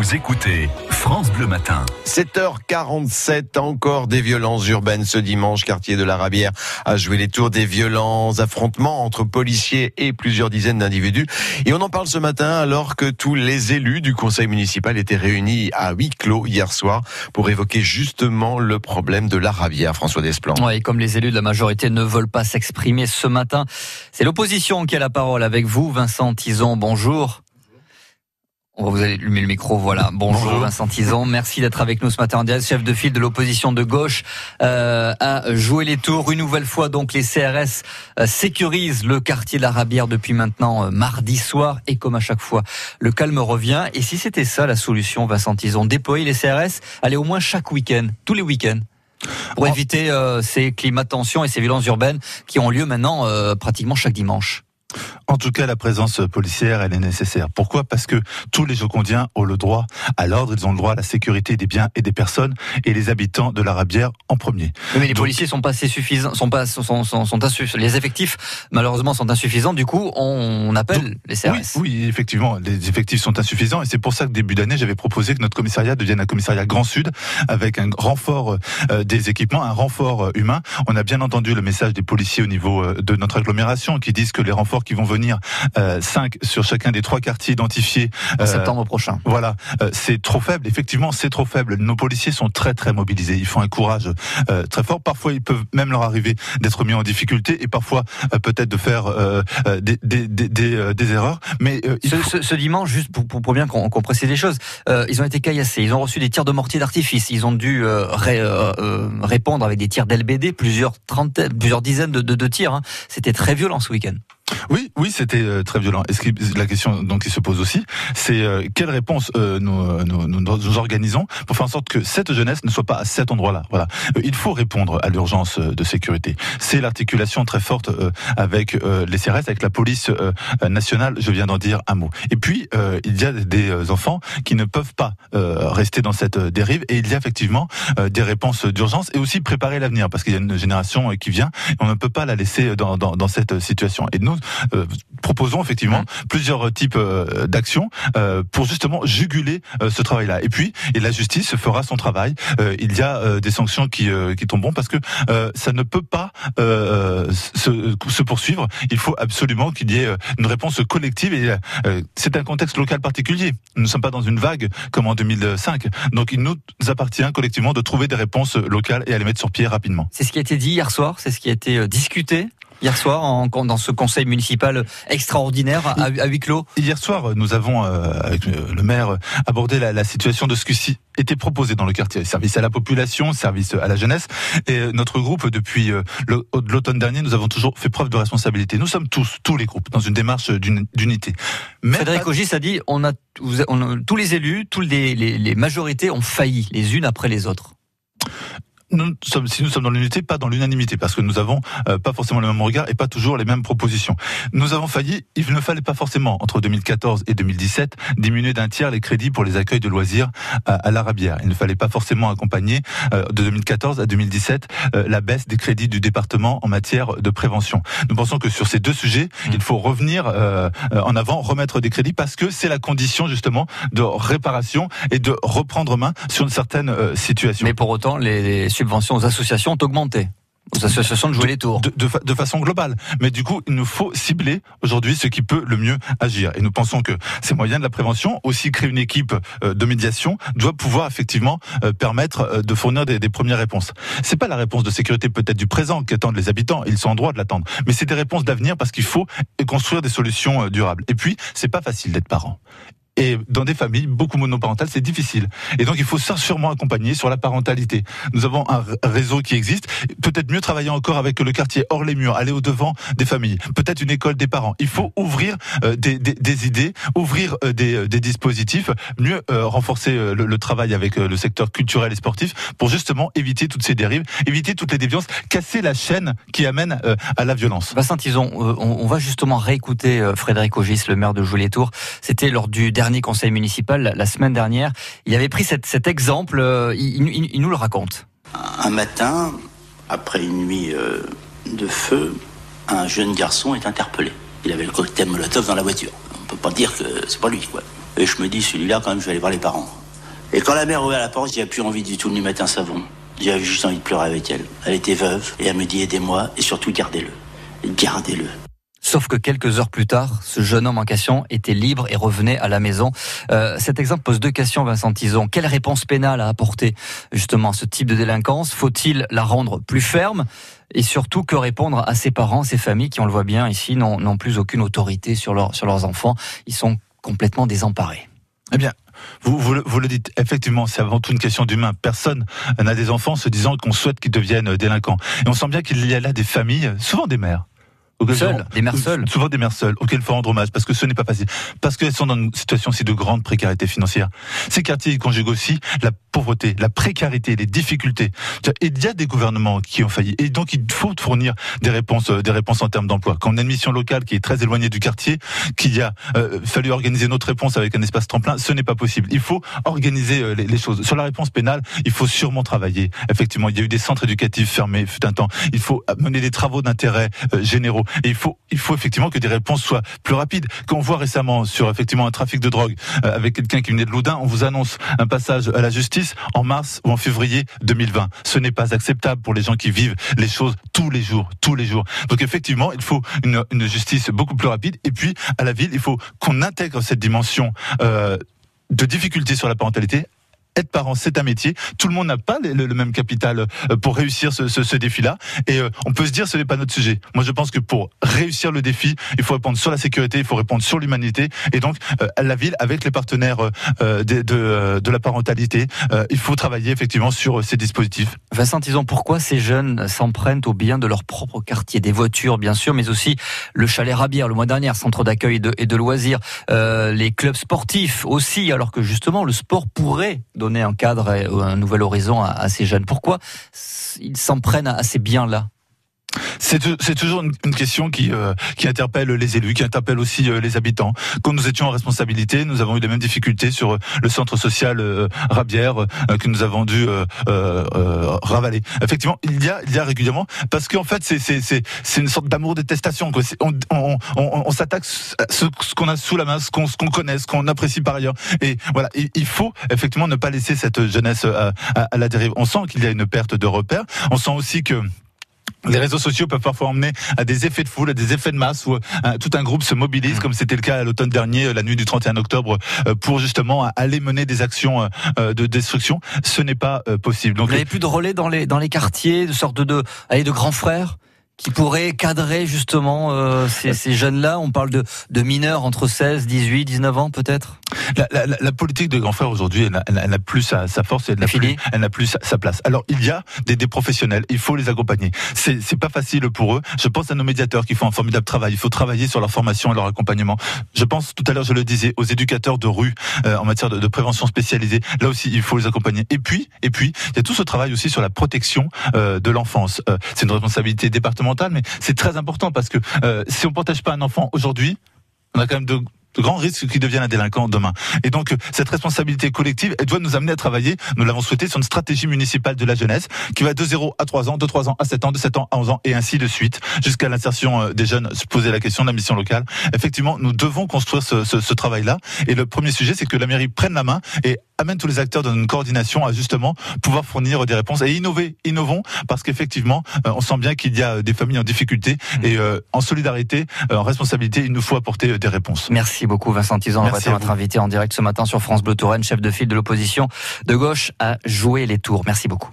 Vous écoutez France Bleu Matin. 7h47, encore des violences urbaines ce dimanche. Quartier de la Rabière a joué les tours des violents affrontements entre policiers et plusieurs dizaines d'individus. Et on en parle ce matin alors que tous les élus du conseil municipal étaient réunis à huis clos hier soir pour évoquer justement le problème de la Rabière. François Desplan. Ouais, et comme les élus de la majorité ne veulent pas s'exprimer ce matin, c'est l'opposition qui a la parole avec vous. Vincent Tison, bonjour. On va vous allumer le micro, voilà. Bonjour, Vincent Tison, merci d'être avec nous ce matin en direct. Chef de file de l'opposition de gauche euh, a joué les tours. Une nouvelle fois, donc les CRS euh, sécurisent le quartier de la Rabière depuis maintenant euh, mardi soir. Et comme à chaque fois, le calme revient. Et si c'était ça la solution, Vincent Tison, déployer les CRS, aller au moins chaque week-end, tous les week-ends pour éviter euh, ces climats de tension et ces violences urbaines qui ont lieu maintenant euh, pratiquement chaque dimanche. En tout cas, la présence policière, elle est nécessaire. Pourquoi? Parce que tous les Jocondiens ont le droit à l'ordre, ils ont le droit à la sécurité des biens et des personnes, et les habitants de la Rabière en premier. Mais les policiers sont pas assez suffisants, sont pas sont, sont, sont, les effectifs malheureusement sont insuffisants. Du coup, on appelle les CRS. Oui, oui, effectivement, les effectifs sont insuffisants, et c'est pour ça que début d'année, j'avais proposé que notre commissariat devienne un commissariat Grand Sud avec un renfort euh, des équipements, un renfort euh, humain. On a bien entendu le message des policiers au niveau euh, de notre agglomération qui disent que les renforts qui vont venir, euh, 5 sur chacun des trois quartiers identifiés. En septembre prochain. Voilà, euh, c'est trop faible. Effectivement, c'est trop faible. Nos policiers sont très très mobilisés. Ils font un courage euh, très fort. Parfois, ils peuvent même leur arriver d'être mis en difficulté et parfois euh, peut-être de faire euh, euh, des, des, des, des, des erreurs. Mais ce, faut... ce, ce, dimanche, juste pour, pour, pour bien qu'on qu précise les choses, ils ont été caillassés. Ils ont reçu des tirs de mortier d'artifice. Ils ont dû ré, répondre avec des tirs d'LBD, plusieurs trentaines, plusieurs dizaines de, de, de tirs. Hein. C'était très violent ce week-end. Oui, oui, c'était euh, très violent. Et ce qui, la question donc qui se pose aussi, c'est euh, quelle réponse euh, nous, nous, nous, nous, organisons pour faire en sorte que cette jeunesse ne soit pas à cet endroit-là? Voilà, euh, il faut répondre à l'urgence euh, de sécurité. C'est l'articulation très forte euh, avec les CRS, avec la police nationale. Je viens d'en dire un mot. Et puis il y a des enfants qui ne peuvent pas rester dans cette dérive, et il y a effectivement des réponses d'urgence et aussi préparer l'avenir parce qu'il y a une génération qui vient. Et on ne peut pas la laisser dans, dans, dans cette situation. Euh, proposons effectivement mmh. plusieurs types euh, d'actions euh, pour justement juguler ce travail-là. Et puis, et la justice fera son travail. il y a des sanctions qui, qui tomberont parce que ça ne peut pas se, se, poursuivre. Il faut absolument qu'il y ait une réponse collective et c'est un contexte local particulier. Nous ne sommes pas dans une vague comme en 2005. Donc il nous appartient collectivement de trouver des réponses locales et à les mettre sur pied rapidement. C'est ce qui a été dit hier soir, c'est ce qui a été discuté hier soir en, dans ce conseil municipal extraordinaire à, à huis clos Hier soir, nous avons, euh, avec le maire, abordé la, la situation de ce qui était proposé dans le quartier. Service à la population, service à la jeunesse. Et notre groupe, depuis l'automne dernier, nous avons toujours fait preuve de responsabilité. Nous sommes tous, tous les groupes, dans une démarche d'unité. Frédéric. Ogis a dit, on a, on a, tous les élus, tous les, les, les majorités ont failli les unes après les autres nous sommes, si nous sommes dans l'unité, pas dans l'unanimité, parce que nous avons euh, pas forcément le même regard et pas toujours les mêmes propositions. Nous avons failli, il ne fallait pas forcément, entre 2014 et 2017, diminuer d'un tiers les crédits pour les accueils de loisirs à, à l'Arabière. Il ne fallait pas forcément accompagner euh, de 2014 à 2017 euh, la baisse des crédits du département en matière de prévention. Nous pensons que sur ces deux sujets, mmh. il faut revenir euh, en avant, remettre des crédits, parce que c'est la condition justement de réparation et de reprendre main sur certaines situations. Mais pour autant, les, les subventions aux associations ont augmenté aux associations de jouer les tours. De, de, de, façon globale. Mais du coup, il nous faut cibler aujourd'hui ce qui peut le mieux agir. Et nous pensons que ces moyens de la prévention, aussi créer une équipe euh, de médiation, doit pouvoir effectivement euh, permettre euh, de fournir des, des, premières réponses. C'est pas la réponse de sécurité peut-être du présent qu'attendent les habitants, ils sont en droit de l'attendre. Mais c'est des réponses d'avenir parce qu'il faut construire des solutions durables. Et puis, c'est pas facile d'être parent. Et dans des familles beaucoup monoparentales, c'est difficile. Et donc, il faut sûrement accompagner sur la parentalité. Nous avons un réseau qui existe. Peut-être mieux travailler encore avec le quartier hors les murs, aller au devant des familles. Peut-être une école des parents. Il faut ouvrir euh, des, idées, ouvrir euh, des, euh, des, dispositifs, mieux renforcer le, travail avec le secteur culturel et sportif pour justement éviter toutes ces dérives, éviter toutes les déviances, casser la chaîne qui amène à la violence. Vincent Tison, on, on, va justement réécouter Frédéric Ogis, le maire de Jouy-les-Tours. C'était lors du dernier conseil municipal la, semaine dernière. Il avait pris cet, exemple, euh, il, nous le raconte. Un matin, après une nuit euh, de feu, un jeune garçon est interpellé. Il avait le cocktail Molotov dans la voiture. On peut pas dire que c'est pas lui, quoi. Et je me dis, celui-là, quand même, je vais aller voir les parents. Et quand la mère ouvert la porte, j'ai plus envie du tout de lui mettre un savon. J'avais juste envie de pleurer avec elle. Elle était veuve et elle me dit aidez-moi et surtout gardez-le. Gardez-le. Sauf que quelques heures plus tard, ce jeune homme en question était libre et revenait à la maison. Euh, cet exemple pose deux questions, Vincent Tison. Quelle réponse pénale à apporter justement à ce type de délinquance? Faut-il la rendre plus ferme? Et surtout que répondre à ses parents, ces familles qui, on le voit bien ici, n'ont plus aucune autorité sur, leur, sur leurs enfants. Ils sont complètement désemparés. Eh bien, vous, vous, le dites, effectivement, c'est avant tout une question d'humain. Personne n'a des enfants se disant qu'on souhaite qu'ils deviennent délinquants. Et on sent bien qu'il y a là des familles, souvent des mères, Seules, des mères seules. Souvent des mères seules, auxquelles il faut rendre hommage, parce que ce n'est pas facile. Parce qu'elles sont dans une situation aussi de grande précarité financière. Ces quartiers conjuguent aussi la pauvreté, la précarité, les difficultés. Et il y a des gouvernements qui ont failli. Et donc, il faut fournir des réponses, euh, des réponses en termes d'emploi. Quand on a une mission locale qui est très éloignée du quartier, qu'il a euh, fallu organiser notre réponse avec un espace tremplin, ce n'est pas possible. Il faut organiser euh, les, choses. Sur la réponse pénale, il faut sûrement travailler. Effectivement, il y a eu des centres éducatifs fermés fut un temps. Il faut mener des travaux d'intérêt généraux. Et il faut, effectivement que des réponses soient plus rapides. Quand on voit récemment sur effectivement un trafic de drogue avec quelqu'un qui venait de Loudun, on vous annonce un passage à la justice en mars ou en février 2020. Ce n'est pas acceptable pour les gens qui vivent les choses tous les jours, tous les jours. Donc effectivement, il faut une, justice beaucoup plus rapide. Et puis, à la ville, il faut qu'on intègre cette dimension euh, de difficulté sur la parentalité être parent, c'est un métier. Tout le monde n'a pas le, même capital euh, pour réussir ce, défi-là. Et euh, on peut se dire, ce n'est pas notre sujet. Moi, je pense que pour réussir le défi, il faut répondre sur la sécurité, il faut répondre sur l'humanité. Et donc, euh, la ville, avec les partenaires de, la parentalité, il faut travailler effectivement sur ces dispositifs. Vincent, disons pourquoi ces jeunes s'en au bien de leur propre quartier, des voitures, bien sûr, mais aussi le chalet Rabière le mois dernier, centre d'accueil et de loisirs, les clubs sportifs aussi, alors que justement, le sport pourrait donner un cadre et un nouvel horizon à, ces jeunes. Pourquoi ils s'en prennent à ces biens-là? C'est toujours une, question qui, euh, qui interpelle les élus, qui interpelle aussi euh, les habitants. Quand nous étions en responsabilité, nous avons eu les mêmes difficultés sur euh, le centre social Rabière que nous avons dû ravaler. Effectivement, il y a, il y a régulièrement, parce qu'en fait, c'est une sorte d'amour détestation. On, on, on, on s'attaque ce, qu'on a sous la main, ce qu'on connaît, ce qu'on apprécie par ailleurs. Et voilà, il, faut effectivement ne pas laisser cette jeunesse à, à la dérive. On sent qu'il y a une perte de repères. On sent aussi que les réseaux sociaux peuvent parfois emmener à des effets de foule, à des effets de masse où euh, tout un groupe se mobilise, mmh. comme c'était le cas à l'automne dernier, euh, la nuit du 31 octobre, euh, pour justement aller mener des actions de destruction. Ce n'est pas possible. Donc, Vous n'avez plus de relais dans les dans les quartiers, de sorte de de, de grands frères? Qui pourrait cadrer justement euh, ces, ces jeunes-là On parle de, de mineurs entre 16, 18, 19 ans peut-être? La, la, la, politique de grand frère aujourd'hui, elle n'a plus sa, sa, force et elle n'a plus, elle n'a plus sa, sa, place. Alors il y a des, des professionnels, il faut les accompagner. C'est, pas facile pour eux. Je pense à nos médiateurs qui font un formidable travail. Il faut travailler sur leur formation et leur accompagnement. Je pense tout à l'heure, je le disais, aux éducateurs de rue euh, en matière de, de, prévention spécialisée. Là aussi, il faut les accompagner. Et puis, et puis, il y a tout ce travail aussi sur la protection euh, de l'enfance. C'est une responsabilité départementale mais c'est très important parce que euh, si on protège pas un enfant aujourd'hui, on a quand même de de grands risques qu'il devienne un délinquant demain. Et donc, cette responsabilité collective, elle doit nous amener à travailler, nous l'avons souhaité, sur une stratégie municipale de la jeunesse, qui va de 0 à 3 ans, de 3 ans à 7 ans, de 7 ans à 11 ans, et ainsi de suite, jusqu'à l'insertion euh, des jeunes, se poser la question de la mission locale. Effectivement, nous devons construire ce, ce, ce travail-là. Et le premier sujet, c'est que la mairie prenne la main et amène tous les acteurs dans une coordination à justement pouvoir fournir des réponses et innover. Innovons parce qu'effectivement, euh, on sent bien qu'il y a des familles en difficulté et euh, en solidarité, en responsabilité, il nous faut apporter des réponses. Merci. Merci beaucoup Vincent Tizan notre invité en direct ce matin sur France Bleu Touraine, chef de file de l'opposition de gauche, à jouer les tours. Merci beaucoup.